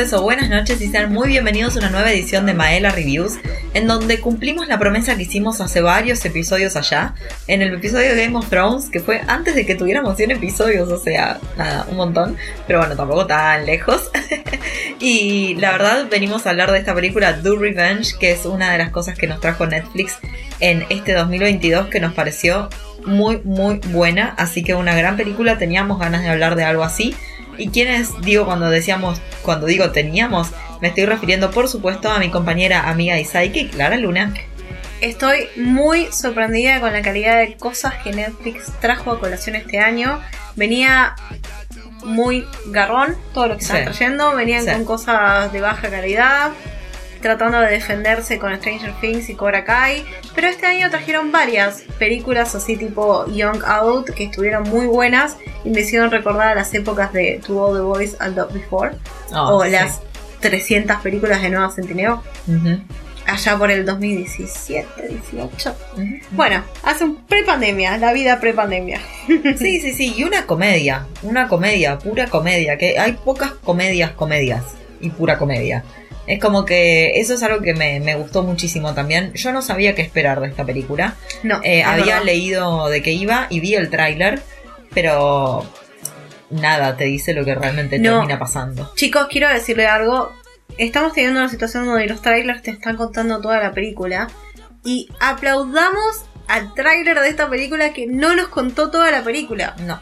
tardes o buenas noches y sean muy bienvenidos a una nueva edición de Maela Reviews, en donde cumplimos la promesa que hicimos hace varios episodios allá, en el episodio de Game of Thrones, que fue antes de que tuviéramos 100 episodios, o sea, nada, un montón, pero bueno, tampoco tan lejos. y la verdad, venimos a hablar de esta película Do Revenge, que es una de las cosas que nos trajo Netflix en este 2022, que nos pareció muy, muy buena, así que una gran película, teníamos ganas de hablar de algo así. ¿Y quiénes digo cuando decíamos, cuando digo teníamos? Me estoy refiriendo por supuesto a mi compañera, amiga y psychic, Clara Luna. Estoy muy sorprendida con la calidad de cosas que Netflix trajo a colación este año. Venía muy garrón todo lo que están trayendo, venían con cosas de baja calidad, tratando de defenderse con Stranger Things y Cobra Kai. Pero este año trajeron varias películas así tipo Young Adult que estuvieron muy buenas y me hicieron recordar las épocas de To All the Boys I Loved Before oh, o las 300 películas de Nueva Centineo. Allá por el 2017, 18. Bueno, hace un pre-pandemia, la vida pre-pandemia. sí, sí, sí, y una comedia, una comedia, pura comedia, que hay pocas comedias, comedias y pura comedia. Es como que eso es algo que me, gustó muchísimo también. Yo no sabía qué esperar de esta película. No. Eh, había leído de qué iba y vi el tráiler, pero nada te dice lo que realmente termina pasando. Chicos, quiero decirle algo. Estamos teniendo una situación donde los trailers te están contando toda la película. Y aplaudamos al tráiler de esta película que no nos contó toda la película. No.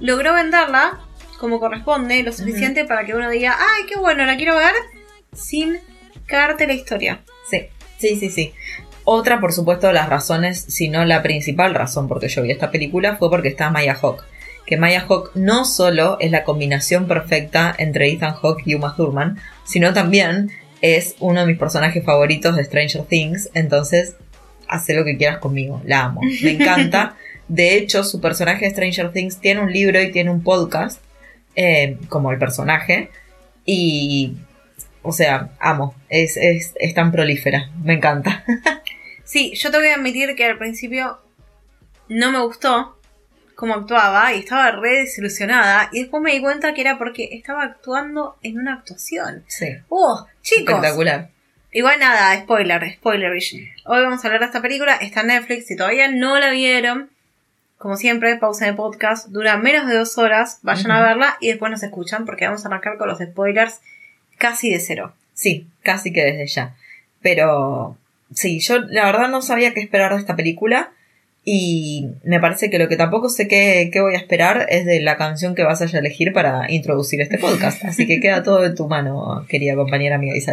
Logró venderla como corresponde, lo suficiente para que uno diga, ay, qué bueno, la quiero ver sin cagarte la historia. Sí, sí, sí, sí. Otra, por supuesto, de las razones, si no la principal razón por que yo vi esta película, fue porque está Maya Hawk. Que Maya Hawk no solo es la combinación perfecta entre Ethan Hawke y Uma Thurman, sino también es uno de mis personajes favoritos de Stranger Things. Entonces, hace lo que quieras conmigo. La amo. Me encanta. De hecho, su personaje de Stranger Things tiene un libro y tiene un podcast, eh, como el personaje. Y o sea, amo. Es, es, es tan prolífera. Me encanta. sí, yo te voy a admitir que al principio no me gustó cómo actuaba y estaba re desilusionada. Y después me di cuenta que era porque estaba actuando en una actuación. Sí. ¡Oh, chicos! Espectacular. Igual nada, spoiler, spoiler. Hoy vamos a hablar de esta película, está en Netflix, si todavía no la vieron, como siempre, pausa de podcast, dura menos de dos horas, vayan a verla y después nos escuchan porque vamos a arrancar con los spoilers casi de cero. Sí, casi que desde ya. Pero sí, yo la verdad no sabía qué esperar de esta película. Y me parece que lo que tampoco sé qué, voy a esperar es de la canción que vas a elegir para introducir este podcast. Así que queda todo en tu mano, querida compañera amiga y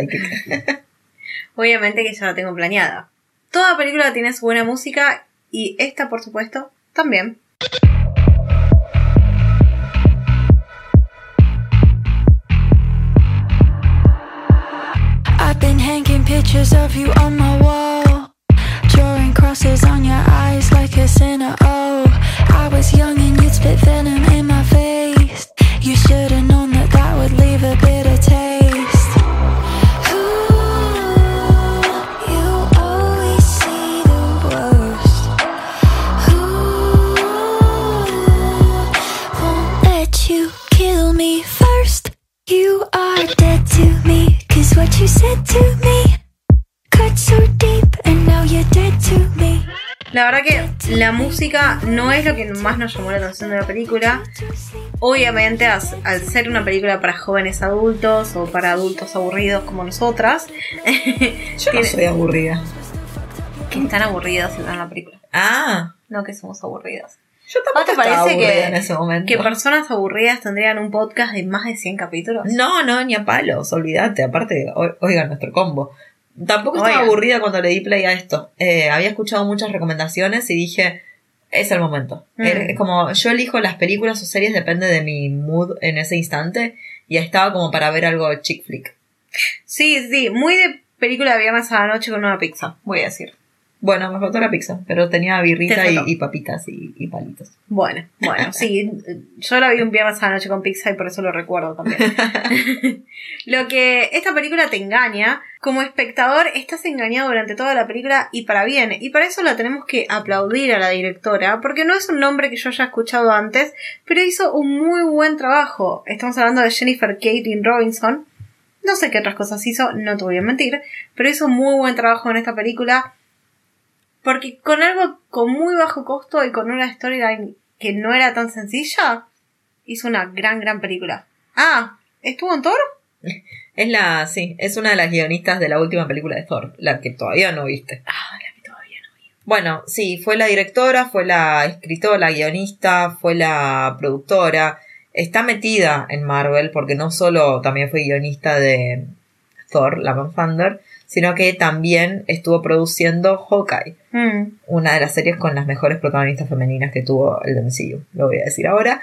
Obviamente que ya la tengo planeada. Toda película tiene su buena música y esta, por supuesto, también. Pictures of you on my wall. Drawing crosses on your eyes like a sinner, oh I was young la música no es lo que más nos llamó la atención de la película. Obviamente, al ser una película para jóvenes adultos o para adultos aburridos como nosotras. Yo no soy aburrida. Que están aburridas ven la película. Ah. No que somos aburridas. Yo tampoco te parece que, en ese momento. que personas aburridas tendrían un podcast de más de 100 capítulos? No, no, ni a palos, olvídate. Aparte, oigan nuestro combo. Tampoco estaba aburrida cuando le di play a esto. Eh, había escuchado muchas recomendaciones y dije, es el momento. Mm. Es como, yo elijo las películas o series, depende de mi mood en ese instante. Y estaba como para ver algo chick flick. Sí, sí, muy de película de viernes a la noche con una pizza, voy a decir. Bueno, me faltó la pizza, pero tenía birrita y, papitas y, palitos. Bueno, bueno, sí. Yo la vi un viernes a la noche con pizza y por eso lo recuerdo también. lo que esta película te engaña, como espectador estás engañado durante toda la película y para bien. Y para eso la tenemos que aplaudir a la directora, porque no es un nombre que yo haya escuchado antes, pero hizo un muy buen trabajo. Estamos hablando de Jennifer Caitlin Robinson No sé qué otras cosas hizo, no te voy a mentir, pero hizo muy buen trabajo en esta película. Porque con algo con muy bajo costo y con una storyline que no era tan sencilla, hizo una gran, gran película. Ah, ¿estuvo en Thor? Es la, sí, es una de las guionistas de la última película de Thor, la que todavía no viste. Ah, la que todavía no vi. Bueno, sí, fue la directora, fue la escritora, la guionista, fue la productora. Está metida en Marvel porque no solo también fue guionista de Thor, la Thunder, sino que también estuvo produciendo Hawkeye, Mm. una de las series con las mejores protagonistas femeninas que tuvo el MCU. Lo voy a decir ahora.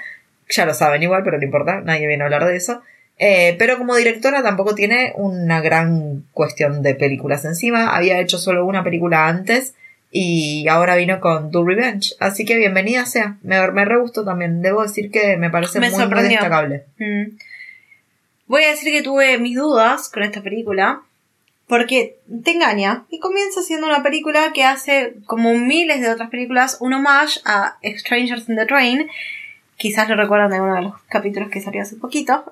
Ya lo saben igual, pero no importa, nadie viene a hablar de eso. Eh, pero como directora tampoco tiene una gran cuestión de películas encima. Había hecho solo una película antes y ahora vino con Do Revenge. Así que bienvenida sea. Me, me re gustó también. Debo decir que me parece Me muy, destacable. Mm. Voy a decir que tuve mis dudas con esta película. Porque te engaña y comienza siendo una película que hace, como miles de otras películas, un homage a Strangers in the Train. Quizás lo recuerdan de uno de los capítulos que salió hace poquito.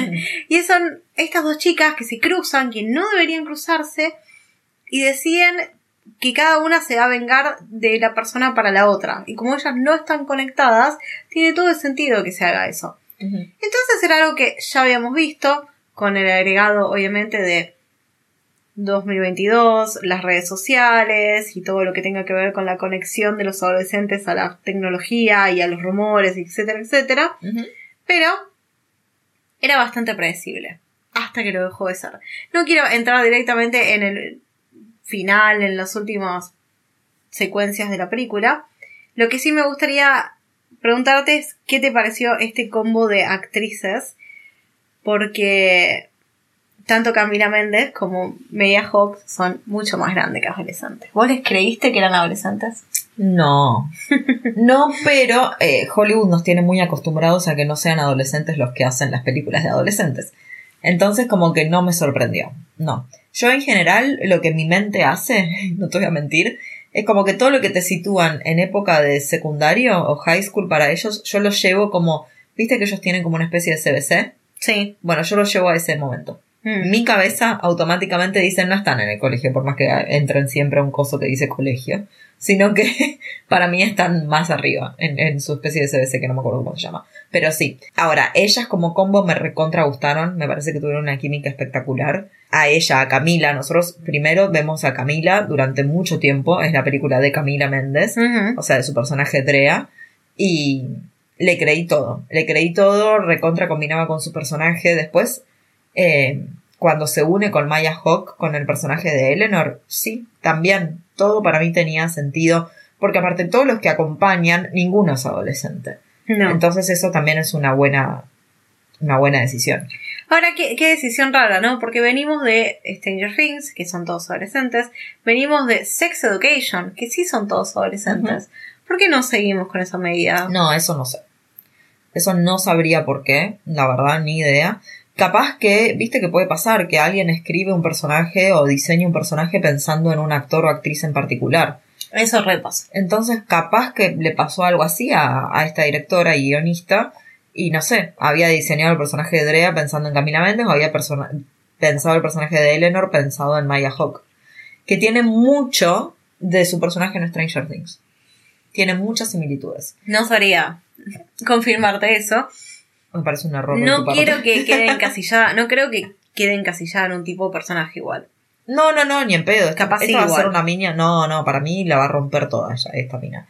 y son estas dos chicas que se cruzan, que no deberían cruzarse, y deciden que cada una se va a vengar de la persona para la otra. Y como ellas no están conectadas, tiene todo el sentido que se haga eso. Entonces era algo que ya habíamos visto, con el agregado obviamente de 2022, las redes sociales y todo lo que tenga que ver con la conexión de los adolescentes a la tecnología y a los rumores, etcétera, etcétera. Pero era bastante predecible. Hasta que lo dejó de ser. No quiero entrar directamente en el final, en las últimas secuencias de la película. Lo que sí me gustaría preguntarte es qué te pareció este combo de actrices. Porque tanto Camila Méndez como Media Hawk son mucho más grandes que adolescentes. ¿Vos les creíste que eran adolescentes? No. No, pero eh, Hollywood nos tiene muy acostumbrados a que no sean adolescentes los que hacen las películas de adolescentes. Entonces como que no me sorprendió. No. Yo en general lo que mi mente hace, no te voy a mentir, es como que todo lo que te sitúan en época de secundario o high school para ellos, yo lo llevo como, viste que ellos tienen como una especie de CBC. Sí. Bueno, yo lo llevo a ese momento. Mm. Mi cabeza automáticamente dice no están en el colegio, por más que entren siempre a un coso que dice colegio, sino que para mí están más arriba en, en su especie de CBC que no me acuerdo cómo se llama. Pero sí. Ahora, ellas como combo me recontra gustaron, me parece que tuvieron una química espectacular. A ella, a Camila, nosotros primero vemos a Camila durante mucho tiempo, es la película de Camila Méndez, o sea, de su personaje Drea, y le creí todo, le creí todo, recontra combinaba con su personaje. Después, eh, cuando se une con Maya Hawk, con el personaje de Eleanor, sí, también todo para mí tenía sentido, porque aparte todos los que acompañan, ninguno es adolescente. No. Entonces eso también es una buena, una buena decisión. Ahora, ¿qué, qué decisión rara, ¿no? Porque venimos de Stranger Things, que son todos adolescentes. Venimos de Sex Education, que sí son todos adolescentes. ¿Por qué no seguimos con esa medida? No, eso no sé. Eso no sabría por qué, la verdad, ni idea. Capaz que, viste que puede pasar que alguien escribe un personaje o diseña un personaje pensando en un actor o actriz en particular. Eso repasa. Entonces, capaz que le pasó algo así a, a esta directora y guionista. Y no sé, había diseñado el personaje de Drea pensando en Camila Méndez o había persona- pensado el personaje de Eleanor pensado en Maya Hawk. Que tiene mucho de su personaje en Stranger Things. Tiene muchas similitudes. No sabría confirmarte eso. Me parece un error. de No quiero que quede encasillada, no creo que quede encasillada en un tipo de personaje igual. No, no, no, ni en pedo. Capaz Esta sí, va a igual. ser una miña. No, no, para mí la va a romper toda ella, esta mina.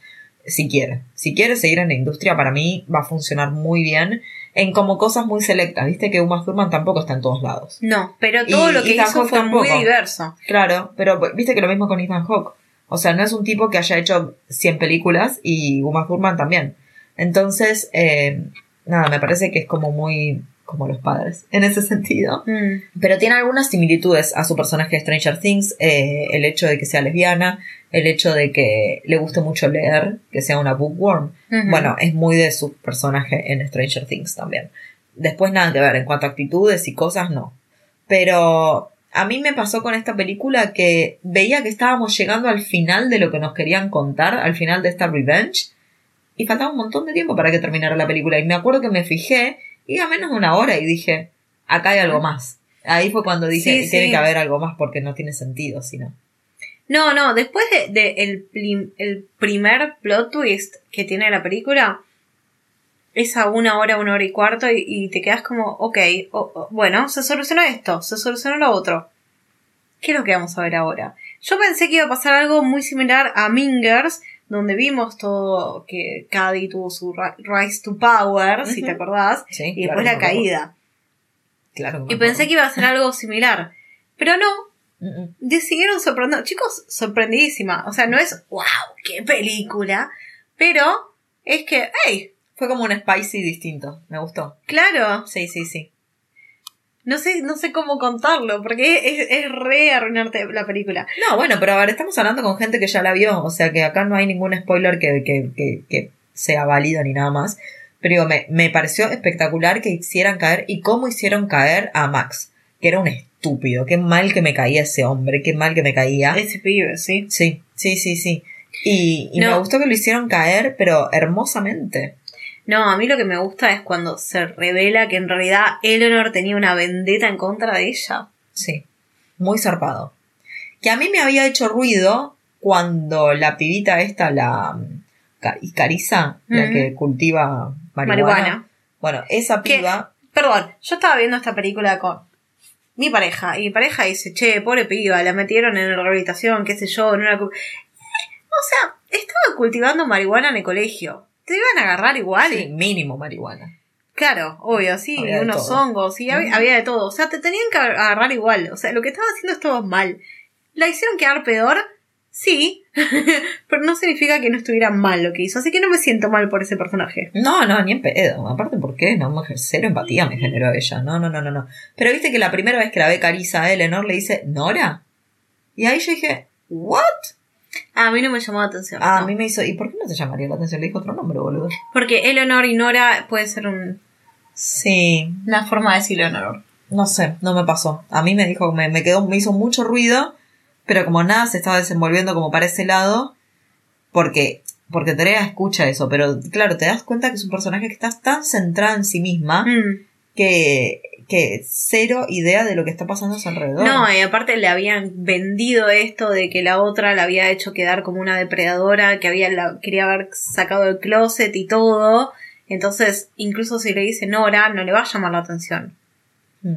Si quiere. Si quiere seguir en la industria, para mí va a funcionar muy bien en como cosas muy selectas. Viste que Uma Thurman tampoco está en todos lados. No, pero todo Y lo que Ethan hizo Hawke fue muy diverso. Claro, pero viste que lo mismo con Ethan Hawke. O sea, no es un tipo que haya hecho 100 películas y Uma Thurman también. Entonces, eh, nada, me parece que es como muy como los padres en ese sentido. Mm. Pero tiene algunas similitudes a su personaje de Stranger Things, eh, el hecho de que sea lesbiana, el hecho de que le guste mucho leer, que sea una bookworm. Bueno, es muy de su personaje en Stranger Things también. Después nada que ver, en cuanto a actitudes y cosas, no. Pero a mí me pasó con esta película que veía que estábamos llegando al final de lo que nos querían contar, al final de esta Revenge, y faltaba un montón de tiempo para que terminara la película. Y me acuerdo que me fijé, iba menos de una hora y dije, acá hay algo más. Ahí fue cuando dije, Sí, tiene sí. que haber algo más porque no tiene sentido, si no. No, no, después de, de el, plim- el primer plot twist que tiene la película, es a una hora, una hora y cuarto, y, y te quedas como, ok, o- o- bueno, se solucionó esto, se solucionó lo otro. ¿Qué es lo que vamos a ver ahora? Yo pensé que iba a pasar algo muy similar a Mingers, donde vimos todo que Cady tuvo su ri- rise to power, si te acordás, Sí, y después la caída. Claro. Y pensé que iba a ser algo similar. Pero no, decidieron sorprender. Chicos, sorprendidísima. O sea, no es wow, qué película. Pero es que, hey, Fue como un spicy distinto. Me gustó. claro, Sí, sí, sí. No sé, no sé cómo contarlo, porque es, es re arruinarte la película. No, bueno, pero a ver, estamos hablando con gente que ya la vio. O sea que acá no hay ningún spoiler que, que, que, que sea válido ni nada más. Pero digo, me, me pareció espectacular que hicieran caer y cómo hicieron caer a Max. Que era un estúpido. Qué mal que me caía ese hombre. Qué mal que me caía. Ese pibe, sí. Sí, sí, sí, sí. Y, y No. me gustó que lo hicieron caer, pero hermosamente. No, a mí lo que me gusta es cuando se revela que en realidad Eleanor tenía una vendetta en contra de ella. Sí, muy zarpado. Que a mí me había hecho ruido cuando la pibita esta, la mm, Ca- Cariza, la Ujú. que cultiva marihuana. Marihuana. Bueno, esa piba, Perdón, yo estaba viendo esta película con mi pareja y mi pareja dice, che, pobre piba, la metieron en la rehabilitación, qué sé yo, en una... cu-". O sea, estaba cultivando marihuana en el colegio. Te iban a agarrar igual. sí, mínimo marihuana. Claro, obvio, sí, Había unos hongos, sí, había, de todo. O sea, te tenían que agarrar igual. O sea, lo que estaba haciendo estaba mal. ¿La hicieron quedar peor? Sí, pero no significa que no estuviera mal lo que hizo. Así que no me siento mal por ese personaje. No, no, ni en pedo. Aparte, ¿por qué? No, mujer, cero empatía me generó ella. No, no, no, no, no. Pero viste que la primera vez que la ve Cariza a Eleanor le dice, ¿Nora? Y ahí yo dije, ¿what? Ah, a mí no me llamó la atención. Ah, no. a mí me hizo, ¿y por qué no te llamaría la atención? Le dijo otro nombre, boludo. Porque Eleanor y Nora puede ser un- Sí, una forma de decir Eleanor. No sé, no me pasó. A mí me dijo, me, me quedó, me hizo mucho ruido, pero como nada se estaba desenvolviendo como para ese lado, porque, porque Terea escucha eso, pero claro, te das cuenta que es un personaje que está tan centrada en sí misma Mm. que, que cero idea de lo que está pasando a su alrededor. No, y aparte le habían vendido esto de que la otra la había hecho quedar como una depredadora, que había la, quería haber sacado del closet y todo. Entonces, incluso si le dice Nora, no le va a llamar la atención. Mm,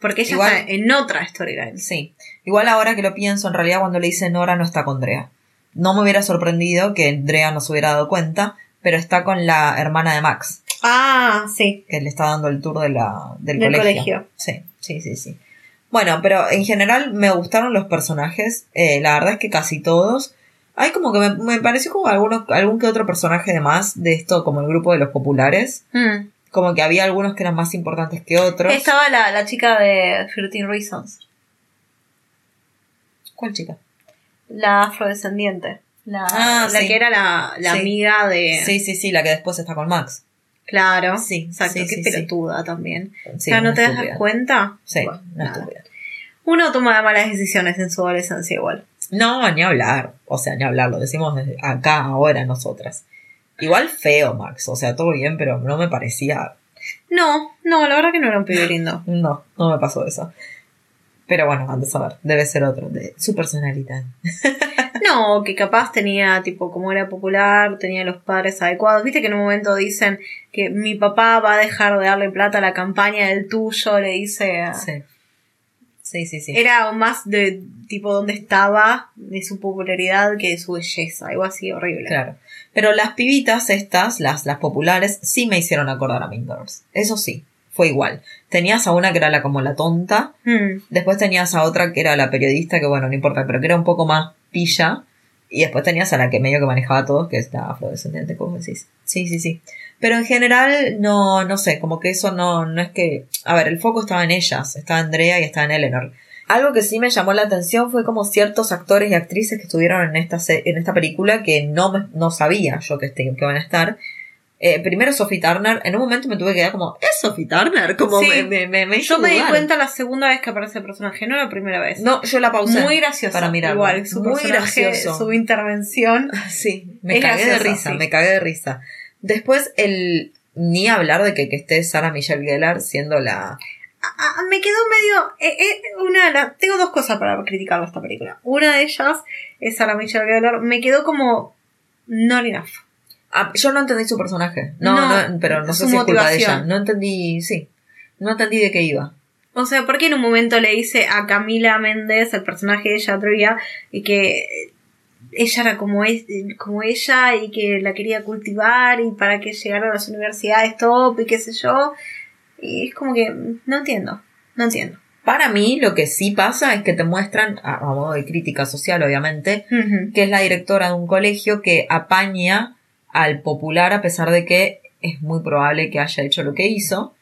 Porque ella Igual- está en otra storyline. Sí. Igual ahora que lo pienso, en realidad cuando le dice Nora no está con Drea. No me hubiera sorprendido que Drea no se hubiera dado cuenta, pero está con la hermana de Max. Ah, sí. que le está dando el tour de la, del, Del colegio. colegio. Sí, sí, sí, sí. Bueno, pero en general me gustaron los personajes. eh, la verdad es que casi todos. Hay como que me, me pareció como algunos, algún que otro personaje de más de esto, como el grupo de los populares. Mm. Como que había algunos que eran más importantes que otros. Estaba la, la chica de 13 Reasons, ¿Cuál chica? la afrodescendiente. La, Ah, la sí. que era la, la Sí. amiga de... Sí, sí, sí, la que después está con Max. Claro. Sí, Exacto, sí, qué sí, sí. pelotuda también. O sea, ¿no te das cuenta? Sí, Bueno, una estúpida. Uno toma malas decisiones en su adolescencia igual. No, ni hablar. O sea, ni hablar. Lo decimos desde acá, ahora, nosotras. Igual feo, Max. O sea, todo bien, pero no me parecía No, no, la verdad que no era un pibe lindo. No, no me pasó eso. Pero bueno, antes a ver, debe ser otro, de su personalidad. No, que capaz tenía, tipo, como era popular, tenía los padres adecuados. Viste que en un momento dicen que mi papá va a dejar de darle plata a la campaña del tuyo, le dice. a- Sí. Sí, sí, sí. Era más de, tipo, dónde estaba, de su popularidad que de su belleza. Algo así horrible. Claro. Pero las pibitas estas, las, las populares, sí me hicieron acordar a Mean Girls. Eso sí, fue igual. Tenías a una que era la como la tonta, Mm. después tenías a otra que era la periodista, que bueno, no importa, pero que era un poco más pilla. Y después tenías a la que medio que manejaba a todos, que es la afrodescendiente, como decís. Sí, sí, sí. Pero en general, no, no sé, como que eso no, no es que. A ver, el foco estaba en ellas, estaba Andrea y estaba en Eleanor. Algo que sí me llamó la atención fue como ciertos actores y actrices que estuvieron en esta, en esta película que no, no sabía yo que, este- que van a estar. Eh, primero Sophie Turner, en un momento me tuve que quedar como, ¿es Sophie Turner? Como Sí. me, me, me, me hizo Yo me di dudar. cuenta la segunda vez que aparece el personaje, no la primera vez. No, yo la pausé. Muy gracioso. para mirarlo. Igual, su Muy personaje, gracioso. su intervención. Sí, me cagué de risa, sí. me cagué de risa. Después, el ni hablar de que, que esté Sarah Michelle Gellar siendo la, me quedó medio. Eh, eh, una, tengo dos cosas para criticar esta película. Una de ellas es Sarah Michelle Gellar. Me quedó como. Not enough. Ah, yo no entendí su personaje. No, no, pero no sé si es culpa de ella. No entendí, sí. No entendí de qué iba. O sea, ¿por qué en un momento le dice a Camila Méndez, el personaje de ella, Tria, y que ella era como, es, como ella y que la quería cultivar y para que llegara a las universidades top y qué sé yo? Y es como que no entiendo, no entiendo. Para mí lo que sí pasa es que te muestran, a, modo de crítica social obviamente, que es la directora de un colegio que apaña al popular a pesar de que es muy probable que haya hecho lo que hizo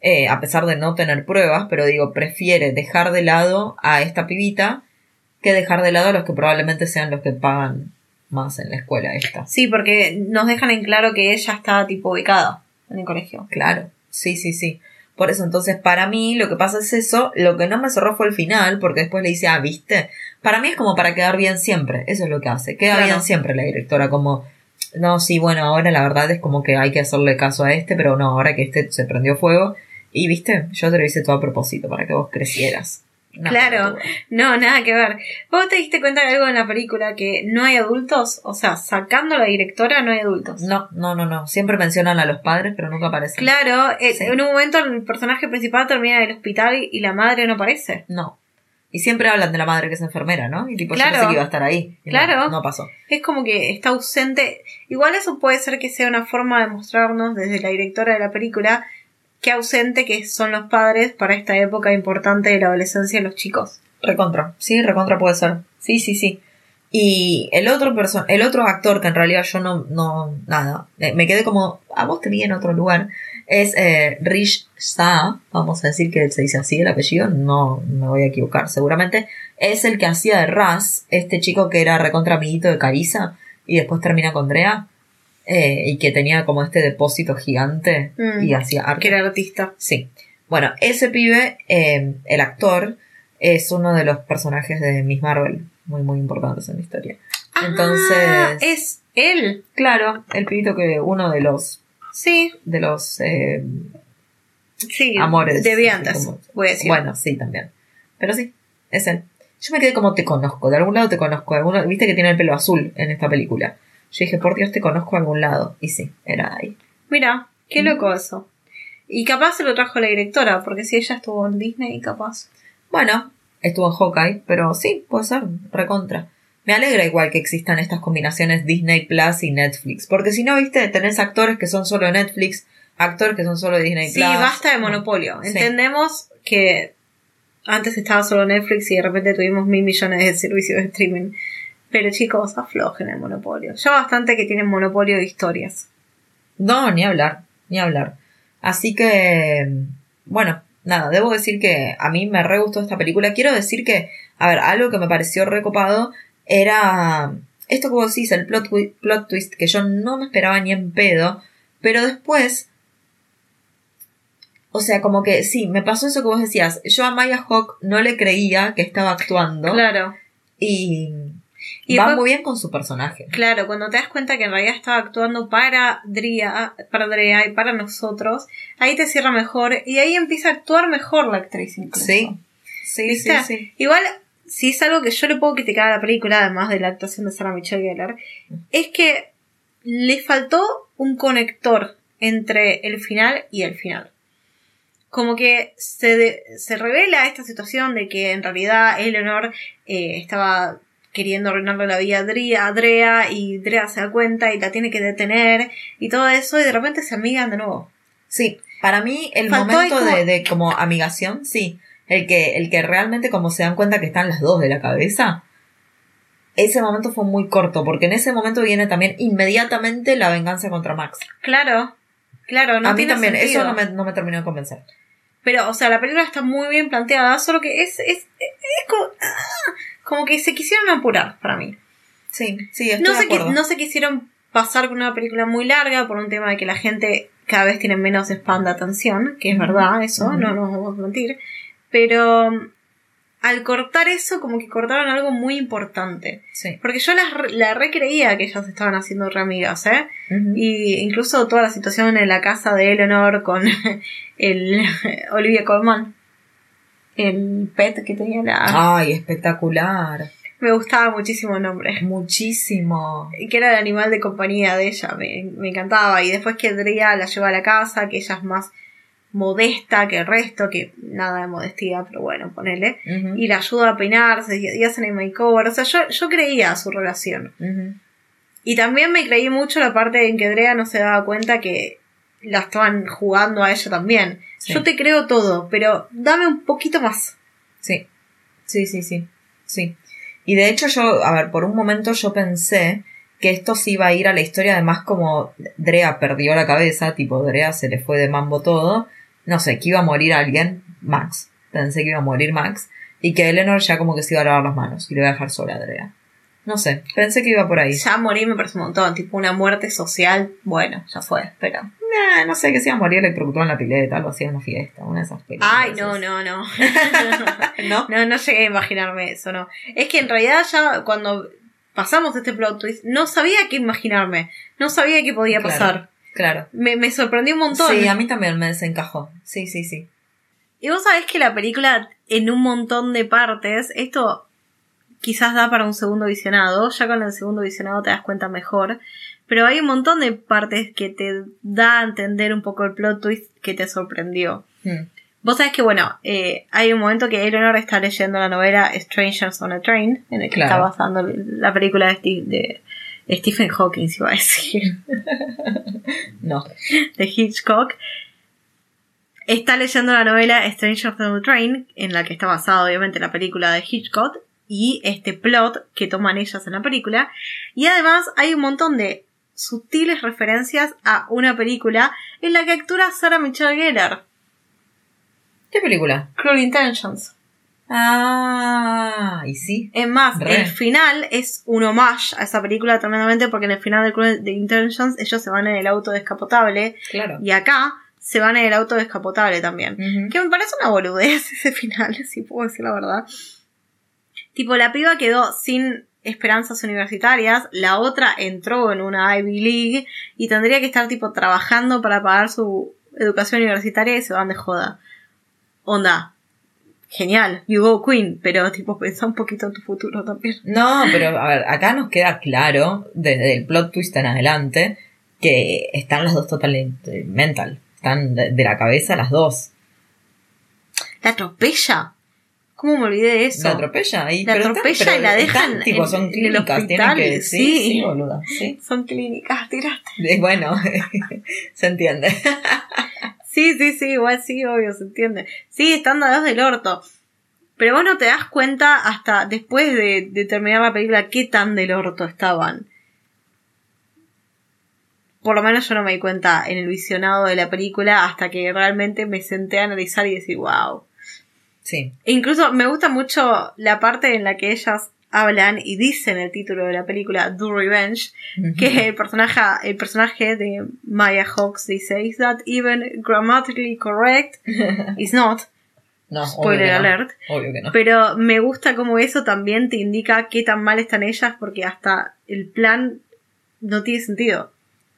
eh, a pesar de no tener pruebas, pero digo, prefiere dejar de lado a esta pibita que dejar de lado a los que probablemente sean los que pagan más en la escuela esta. Sí, porque nos dejan en claro que ella está tipo ubicada en el colegio. Claro, sí, sí, sí. Por eso, entonces, para mí, lo que pasa es eso. Lo que no me cerró fue el final, porque después le dice, ah, viste. Para mí es como para quedar bien siempre. Eso es lo que hace. Queda bien siempre la directora, como, no, sí, bueno, ahora la verdad es como que hay que hacerle caso a este, pero no, ahora que este se prendió fuego, y viste, yo te lo hice todo a propósito, para que vos crecieras. claro, no, nada que ver. ¿Vos te diste cuenta de algo en la película que no hay adultos? O sea, sacando a la directora, no hay adultos. No, no, no, no. Siempre mencionan a los padres, pero nunca aparecen. Claro, eh, en un momento el personaje principal termina en el hospital y la madre no aparece. No. Y siempre hablan de la madre que es enfermera, ¿no? Y tipo, yo pensé que iba a estar ahí. claro. no, pasó. Es como que está ausente. Igual eso puede ser que sea una forma de mostrarnos desde la directora de la película qué ausente que son los padres para esta época importante de la adolescencia de los chicos. Recontra, sí, recontra puede ser. Sí, sí, sí. Y el otro person el otro actor que en realidad yo no, no, nada, me quedé como, a vos te vi en otro lugar, es eh, Rich Sa, vamos a decir que se dice así el apellido, no me voy a equivocar seguramente, es el que hacía de Raz, este chico que era recontra amiguito de Carissa y después termina con Drea. Eh, y que tenía como este depósito gigante mm. y hacía arte. Que era artista. Sí. Bueno, ese pibe, eh, el actor, es uno de los personajes de Miss Marvel, muy, muy importantes en la historia. Ah, Entonces. es él. Claro, el pibito que uno de los. Sí. De los. Eh, sí, amores. Deviantes, voy a decir. Bueno, sí, también. Pero sí, es él. Yo me quedé como te conozco, de algún lado te conozco, de alguno, viste que tiene el pelo azul en esta película. Yo dije, por Dios, te conozco a algún lado. Y sí, era ahí. Mira, qué loco eso. Y capaz se lo trajo la directora, porque si ella estuvo en Disney, capaz. Bueno, estuvo en Hawkeye, pero sí, puede ser, recontra. Me alegra igual que existan estas combinaciones Disney Plus y Netflix, porque si no, viste, tenés actores que son solo Netflix, actores que son solo Disney Plus. Sí, basta de monopolio. Entendemos que antes estaba solo Netflix y de repente tuvimos mil millones de servicios de streaming. Pero chicos, aflojen el monopolio. Ya bastante que tienen monopolio de historias. No, ni hablar, ni hablar. Así que, bueno, nada, debo decir que a mí me re gustó esta película. Quiero decir que, a ver, algo que me pareció recopado era esto que vos decís, el plot, plot twist, que yo no me esperaba ni en pedo, pero después, o sea, como que sí, me pasó eso que vos decías. Yo a Maya Hawk no le creía que estaba actuando. Claro. Y y va muy bien con su personaje. Claro, cuando te das cuenta que en realidad estaba actuando para Drea, para Drea y para nosotros, ahí te cierra mejor y ahí empieza a actuar mejor la actriz incluso. Sí, sí, sí, sí. Igual, si es algo que yo le puedo criticar a la película, además de la actuación de Sarah Michelle Gellar, es que le faltó un conector entre el final y el final como que se, se revela esta situación de que en realidad Eleanor eh, estaba queriendo arruinarle la vida a Drea, y Drea se da cuenta y la tiene que detener y todo eso y de repente se amigan de nuevo. Sí, para mí el momento de, de, como amigación, sí, el que, el que realmente como se dan cuenta que están las dos de la cabeza, ese momento fue muy corto, porque en ese momento viene también inmediatamente la venganza contra Max. Claro, claro, no A mí también, eso no me, no me terminó de convencer. Pero, o sea, la película está muy bien planteada, solo que es, es, es, como, ah, como que se quisieron apurar para mí. Sí, sí, estoy no de se, no se quisieron pasar con una película muy larga por un tema de que la gente cada vez tiene menos spam de atención, que es verdad eso, no nos vamos a mentir. Pero al cortar eso, como que cortaron algo muy importante. Sí. Porque yo la, la recreía que ellas estaban haciendo re amigas, ¿eh? Y incluso toda la situación en la casa de Eleanor con el Olivia Colman. el pet que tenía la... Ay, espectacular. Me gustaba muchísimo el nombre. Muchísimo. Que era el animal de compañía de ella, me, me encantaba. Y después que Drea la lleva a la casa, que ella es más modesta que el resto, que nada de modestia, pero bueno, ponele. Y la ayuda a peinarse y, hacen el makeover. O sea, yo, yo creía su relación. Y también me creí mucho la parte en que Drea no se daba cuenta que la estaban jugando a ella también. Yo te creo todo, pero dame un poquito más. Sí, sí, sí, sí, sí. Y de hecho yo, a ver, por un momento yo pensé que esto sí iba a ir a la historia, además como Drea perdió la cabeza, tipo Drea se le fue de mambo todo, no sé, que iba a morir alguien, Max, pensé que iba a morir Max, y que Eleanor ya como que se iba a lavar las manos y le iba a dejar sola a Drea. No sé, pensé que iba por ahí. Ya morir me parece un montón, tipo una muerte social, bueno, ya fue, pero... no sé, que se iba a morir electrocutado en la pileta, algo así en una fiesta, una de esas películas. Ay, no, no, no. ¿No? No, no llegué a imaginarme eso, no. Es que en realidad ya cuando pasamos este plot twist, no sabía qué imaginarme, no sabía qué podía pasar. Claro. Me, me sorprendió un montón. Sí, a mí también me desencajó. Sí, sí, sí. Y vos sabés que la película, en un montón de partes, esto quizás da para un segundo visionado, ya con el segundo visionado te das cuenta mejor, pero hay un montón de partes que te da a entender un poco el plot twist que te sorprendió. Hmm. Vos sabés que, bueno, eh, hay un momento que Eleanor está leyendo la novela Strangers on a Train, en el que está basando la película de, de Stephen Hawking, iba a decir. no. De Hitchcock. Está leyendo la novela Strangers on a Train, en la que está basada obviamente la película de Hitchcock, y este plot que toman ellas en la película. Y además hay un montón de sutiles referencias a una película en la que actúa Sarah Michelle Gellar. ¿Qué película? Cruel Intentions. Ah, y sí. Es más, el final es un homage a esa película tremendamente porque en el final de Cruel Intentions ellos se van en el auto descapotable. Claro. Y acá se van en el auto descapotable también. Que me parece una boludez ese final, si puedo decir la verdad. Tipo, la piba quedó sin esperanzas universitarias, la otra entró en una Ivy League y tendría que estar tipo trabajando para pagar su educación universitaria y se van de joda. Onda, genial, you go queen, pero tipo pensá un poquito en tu futuro también. No, pero a ver, acá nos queda claro, desde el plot twist en adelante, que están las dos totalmente mental, están de, la cabeza las dos. La atropella. ¿Cómo me olvidé de eso? La atropella y la atropella y la dejan tipo, son clínicas, tienen que sí, sí, sí, boluda, sí. Son clínicas, tiraste. Bueno, se entiende. sí, sí, sí, igual sí, obvio, se entiende. Sí, están dados del orto. Pero vos no te das cuenta hasta después de, de terminar la película qué tan del orto estaban. Por lo menos yo no me di cuenta en el visionado de la película hasta que realmente me senté a analizar y decir, wow Sí. E incluso me gusta mucho la parte en la que ellas hablan y dicen el título de la película Do Revenge, que el personaje, el personaje de Maya Hawks dice, Is that even grammatically correct? It's not. No, Spoiler alert. Obvio que no. Pero me gusta como eso también te indica qué tan mal están ellas porque hasta el plan no tiene sentido.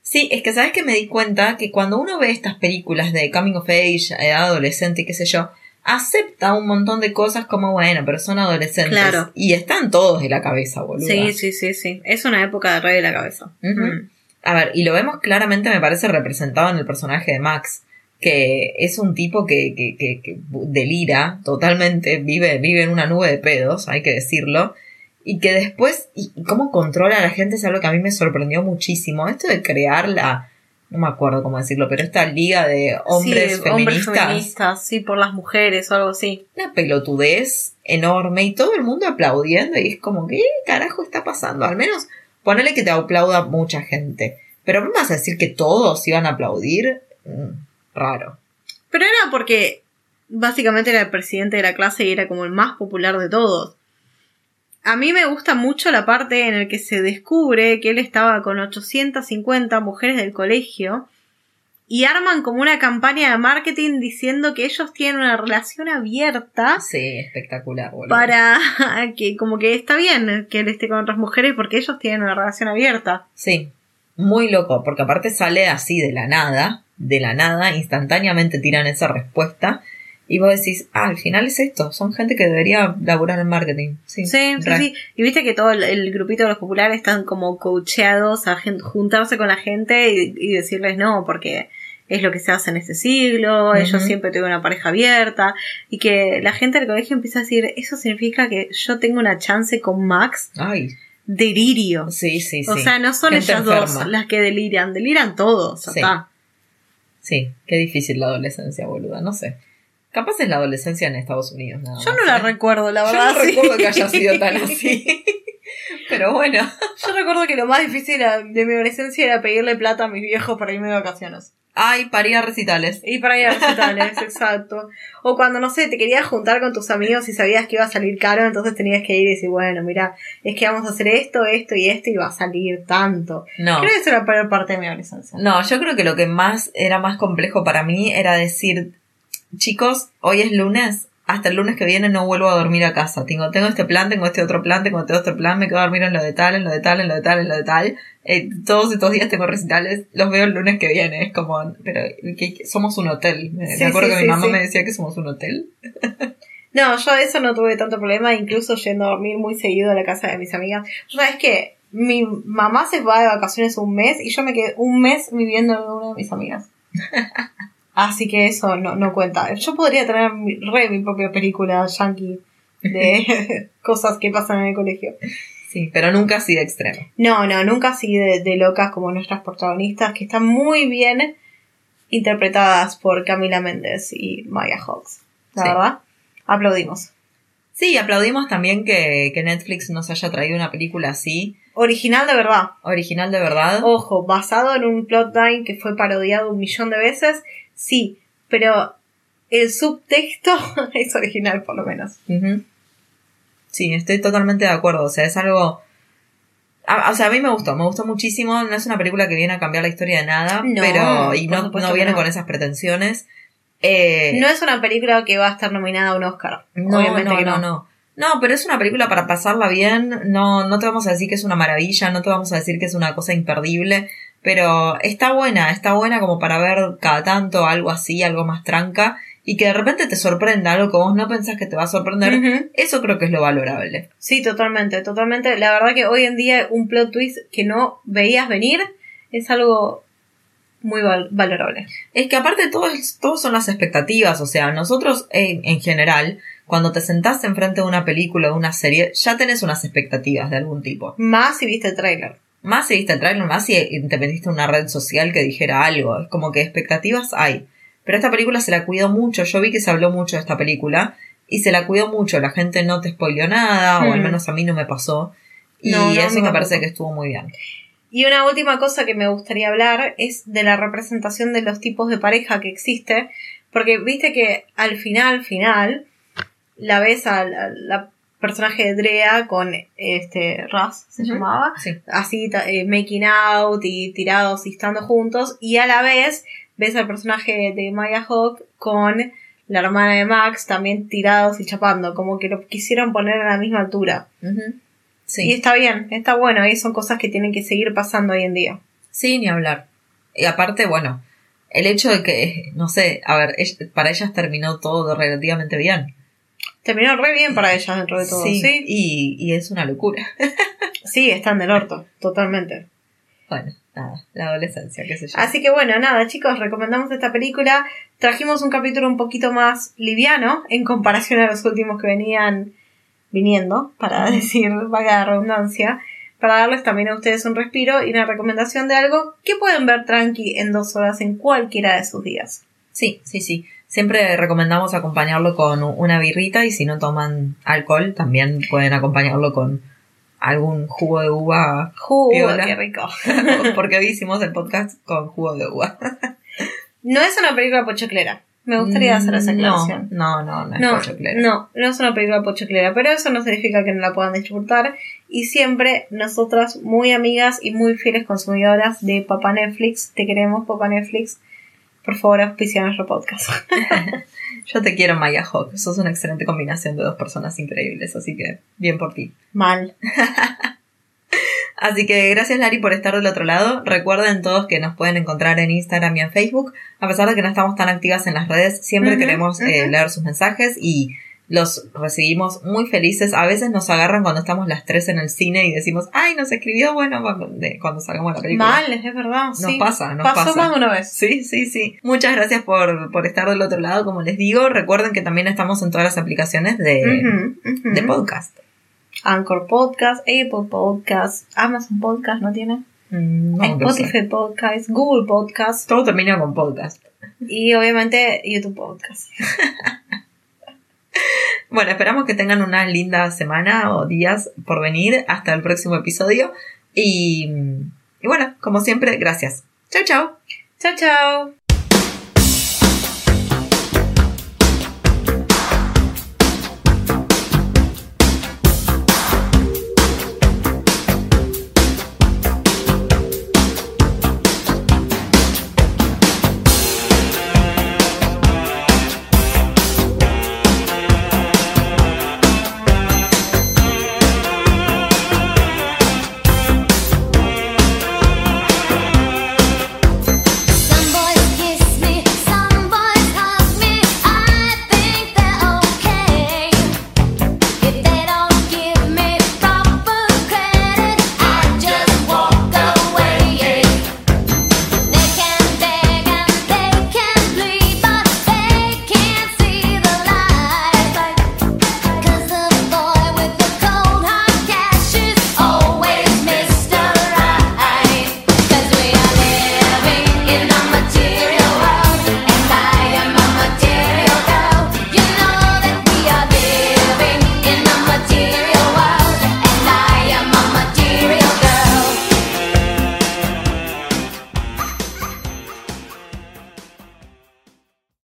Sí, es que sabes que me di cuenta que cuando uno ve estas películas de coming of age, edad adolescente, qué sé yo, acepta un montón de cosas como, bueno, pero son adolescentes. Claro. Y están todos de la cabeza, boludo. Sí, sí, sí, sí. Es una época de rey de la cabeza. Mm. A ver, y lo vemos claramente, me parece, representado en el personaje de Max, que es un tipo que, que, que, que delira totalmente, vive, vive en una nube de pedos, hay que decirlo. Y que después, y cómo controla a la gente es algo que a mí me sorprendió muchísimo. Esto de crear la, no me acuerdo cómo decirlo, pero esta liga de hombres feministas. Hombres feministas, sí, por las mujeres o algo así. Una pelotudez enorme y todo el mundo aplaudiendo y es como, ¿qué carajo está pasando? Al menos ponele que te aplauda mucha gente. Pero ¿no vas a decir que todos iban a aplaudir? Mm, raro. Pero era porque básicamente era el presidente de la clase y era como el más popular de todos. A mí me gusta mucho la parte en la que se descubre que él estaba con 850 mujeres del colegio y arman como una campaña de marketing diciendo que ellos tienen una relación abierta. Sí, espectacular, boludo. Para que como que está bien que él esté con otras mujeres porque ellos tienen una relación abierta. Sí, muy loco, porque aparte sale así de la nada, de la nada, instantáneamente tiran esa respuesta Y vos decís, ah, al final es esto, son gente que debería laburar en marketing. Sí, sí, sí, Y viste que todo el, grupito de los populares están como coacheados a juntarse con la gente y, decirles no, porque es lo que se hace en este siglo, ellos siempre tuvieron una pareja abierta, y que la gente del colegio empieza a decir, eso significa que yo tengo una chance con Max. Ay. Delirio. Sí, sí, sí. O sea, no son ellas dos las que deliran, deliran todos. Sí. sí, qué difícil la adolescencia, boluda, no sé. Capaz es la adolescencia en Estados Unidos, nada Yo no la ¿eh? recuerdo, la verdad. Yo no recuerdo que haya sido tan así. Pero bueno. Yo recuerdo que lo más difícil de mi adolescencia era pedirle plata a mis viejos para irme de vacaciones. Ay, para ir a recitales. Y para ir a recitales, exacto. O cuando, no sé, te querías juntar con tus amigos y sabías que iba a salir caro, entonces tenías que ir y decir, bueno, mira, es que vamos a hacer esto, esto y esto y va a salir tanto. No. Creo que eso era la peor parte de mi adolescencia. No, yo creo que lo que más era más complejo para mí era decir, chicos, hoy es lunes, hasta el lunes que viene no vuelvo a dormir a casa. Tengo, tengo este plan, tengo este otro plan, tengo este otro plan, me quedo a dormir en lo de tal, en lo de tal, en lo de tal, en lo de tal. Eh, todos estos días tengo recitales, los veo el lunes que viene. Es como, pero que, somos un hotel. Me, acuerdo que mi mamá me decía que somos un hotel. no, yo eso no tuve tanto problema, incluso yendo a dormir muy seguido a la casa de mis amigas. ¿Sabes que Mi mamá se va de vacaciones un mes y yo me quedé un mes viviendo en una de mis amigas. Así que eso no, no cuenta. Yo podría tener re mi propia película yankee de cosas que pasan en el colegio. Sí, pero nunca así de extremo. No, no, nunca así de, locas como nuestras protagonistas, que están muy bien interpretadas por Camila Méndez y Maya Hawks. La verdad, aplaudimos. Sí, aplaudimos también que, que Netflix nos haya traído una película así. Original de verdad. Original de verdad. Ojo, basado en un plotline que fue parodiado un millón de veces Sí, pero el subtexto es original por lo menos. Sí, estoy totalmente de acuerdo. O sea, es algo... o sea, a mí me gustó, me gustó muchísimo. No es una película que viene a cambiar la historia de nada, pero... Y no, viene con esas pretensiones. Eh, no es una película que va a estar nominada a un Oscar. No, Obviamente no, no, no. No, pero es una película para pasarla bien. No, no te vamos a decir que es una maravilla, no te vamos a decir que es una cosa imperdible. Pero está buena, está buena como para ver cada tanto algo así, algo más tranca, y que de repente te sorprenda algo que vos no pensás que te va a sorprender, eso creo que es lo valorable. Sí, totalmente, totalmente. La verdad que hoy en día un plot twist que no veías venir es algo muy valorable. Es que aparte todos, todos son las expectativas, o sea, nosotros en, en general, cuando te sentás enfrente de una película o una serie, ya tenés unas expectativas de algún tipo. Más si viste el trailer. Más si viste el trailer, más si te metiste en una red social que dijera algo. Es como que expectativas hay. Pero esta película se la cuidó mucho. Yo vi que se habló mucho de esta película. Y se la cuidó mucho. La gente no te spoileó nada. O al hmm. menos a mí no me pasó. Y eso me parece que estuvo muy bien. Y una última cosa que me gustaría hablar es de la representación de los tipos de pareja que existe. Porque viste que al final, final, la ves a la personaje de Drea con este Ross se llamaba así eh, making out y tirados y estando juntos. Y a la vez ves al personaje de Maya Hawk con la hermana de Max también tirados y chapando como que lo quisieron poner a la misma altura. Y está bien está bueno y son cosas que tienen que seguir pasando hoy en día. Sí ni hablar. Y aparte bueno el hecho de que no sé a ver para ellas terminó todo relativamente bien Terminó re bien para ellas dentro de todo. Sí, Y, y es una locura. sí, están del orto, totalmente. Bueno, nada, la adolescencia, qué sé yo. Así que bueno, nada, chicos, recomendamos esta película. Trajimos un capítulo un poquito más liviano en comparación a los últimos que venían viniendo, para decir, vaga redundancia, para darles también a ustedes un respiro y una recomendación de algo que pueden ver tranqui en dos horas en cualquiera de sus días. Sí, sí, sí. Siempre recomendamos acompañarlo con una birrita y si no toman alcohol, también pueden acompañarlo con algún jugo de uva. Jugo, qué rico. Porque hoy hicimos el podcast con jugo de uva. no es una película pochoclera. Me gustaría hacer esa aclaración. No, no, no, no es pochoclera. No, no es una película pochoclera, pero eso no significa que no la puedan disfrutar. Y siempre nosotras, muy amigas y muy fieles consumidoras de Papá Netflix, te queremos, Papá Netflix por favor, auspicia nuestro podcast. Yo te quiero, Maya Hawk. Sos una excelente combinación de dos personas increíbles, así que bien por ti. Mal. Así que gracias Lari por estar del otro lado. Recuerden todos que nos pueden encontrar en Instagram y en Facebook. A pesar de que no estamos tan activas en las redes, siempre queremos eh, leer sus mensajes y los recibimos muy felices. A veces nos agarran cuando estamos las tres en el cine y decimos, ay, nos escribió, bueno, cuando salgamos la película. Mal, es verdad. Nos pasa, nos Pasó más de una vez. Sí, sí, sí. Muchas gracias por, por estar del otro lado, como les digo. Recuerden que también estamos en todas las aplicaciones de, de podcast. Anchor Podcast, Apple Podcast, Amazon Podcast, ¿no tiene? Mm, no, Spotify Podcast, Google Podcast. Todo termina con podcast. Y obviamente YouTube Podcast. bueno, esperamos que tengan una linda semana o días por venir. Hasta el próximo episodio. Y, y bueno, como siempre, gracias. Chao, chao. Chao, chao.